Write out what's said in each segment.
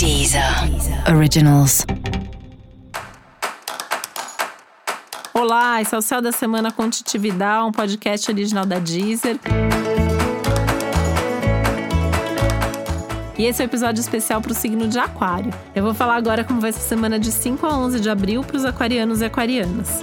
Deezer Originals. Olá, esse é o Céu da Semana com Titividade, um podcast original da Deezer. E esse é o um episódio especial para o signo de Aquário. Eu vou falar agora como vai ser a semana de 5 a 11 de abril para os aquarianos e aquarianas.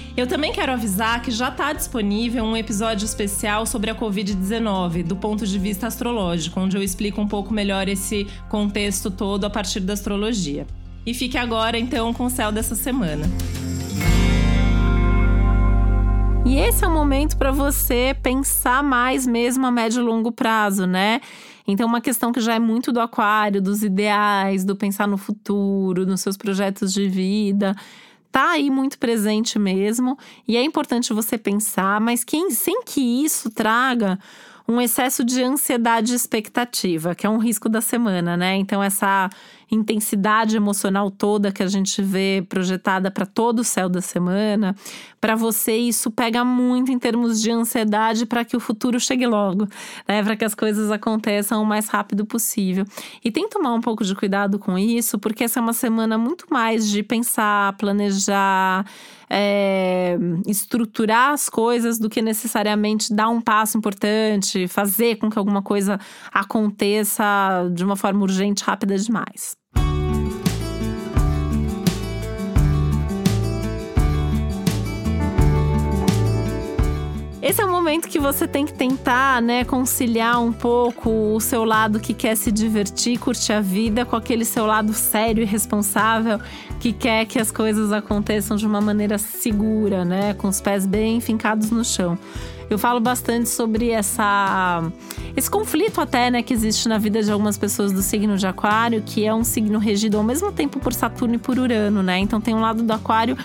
Eu também quero avisar que já está disponível um episódio especial sobre a Covid-19, do ponto de vista astrológico, onde eu explico um pouco melhor esse contexto todo a partir da astrologia. E fique agora então com o céu dessa semana. E esse é o momento para você pensar mais mesmo a médio e longo prazo, né? Então, uma questão que já é muito do aquário, dos ideais, do pensar no futuro, nos seus projetos de vida tá aí muito presente mesmo, e é importante você pensar, mas quem, sem que isso traga um excesso de ansiedade e expectativa, que é um risco da semana, né? Então, essa intensidade emocional toda que a gente vê projetada para todo o céu da semana, para você isso pega muito em termos de ansiedade para que o futuro chegue logo, né? Para que as coisas aconteçam o mais rápido possível. E tem que tomar um pouco de cuidado com isso, porque essa é uma semana muito mais de pensar, planejar, é, estruturar as coisas do que necessariamente dar um passo importante, fazer com que alguma coisa aconteça de uma forma urgente, rápida demais. Esse é o momento que você tem que tentar, né, conciliar um pouco o seu lado que quer se divertir, curtir a vida, com aquele seu lado sério e responsável que quer que as coisas aconteçam de uma maneira segura, né, com os pés bem fincados no chão. Eu falo bastante sobre essa esse conflito até, né, que existe na vida de algumas pessoas do signo de Aquário, que é um signo regido ao mesmo tempo por Saturno e por Urano, né? Então tem um lado do Aquário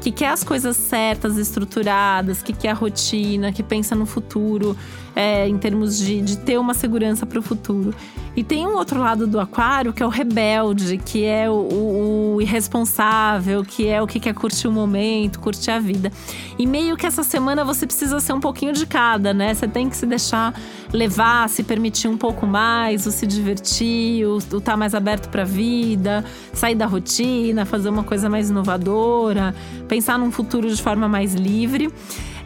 que quer as coisas certas, estruturadas, que quer a rotina, que pensa no futuro, é, em termos de, de ter uma segurança para o futuro. E tem um outro lado do aquário que é o rebelde, que é o, o, o, irresponsável, que é o que quer curtir o momento, curtir a vida. E meio que essa semana você precisa ser um pouquinho de cada, né? Você tem que se deixar levar, se permitir um pouco mais, o se divertir, o estar tá mais aberto para a vida, sair da rotina, fazer uma coisa mais inovadora, pensar num futuro de forma mais livre.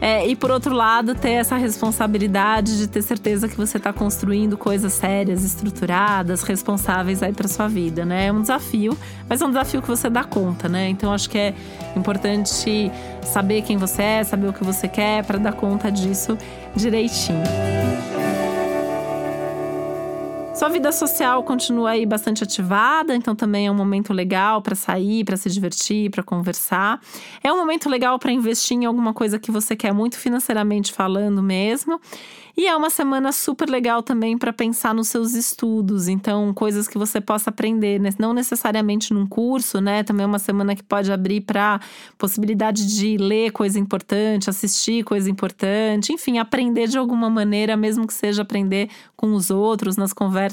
É, e por outro lado, ter essa responsabilidade de ter certeza que você está construindo coisas sérias, estruturadas, responsáveis aí para sua vida, né? É um desafio, mas é um desafio que você dá conta, né? Então acho que é importante saber quem você é, saber o que você quer para dar conta disso direitinho. Sua vida social continua aí bastante ativada, então também é um momento legal para sair, para se divertir, para conversar. É um momento legal para investir em alguma coisa que você quer muito financeiramente falando mesmo. E é uma semana super legal também para pensar nos seus estudos, então coisas que você possa aprender, né? não necessariamente num curso, né? Também é uma semana que pode abrir para possibilidade de ler coisa importante, assistir coisa importante, enfim, aprender de alguma maneira, mesmo que seja aprender com os outros, nas conversas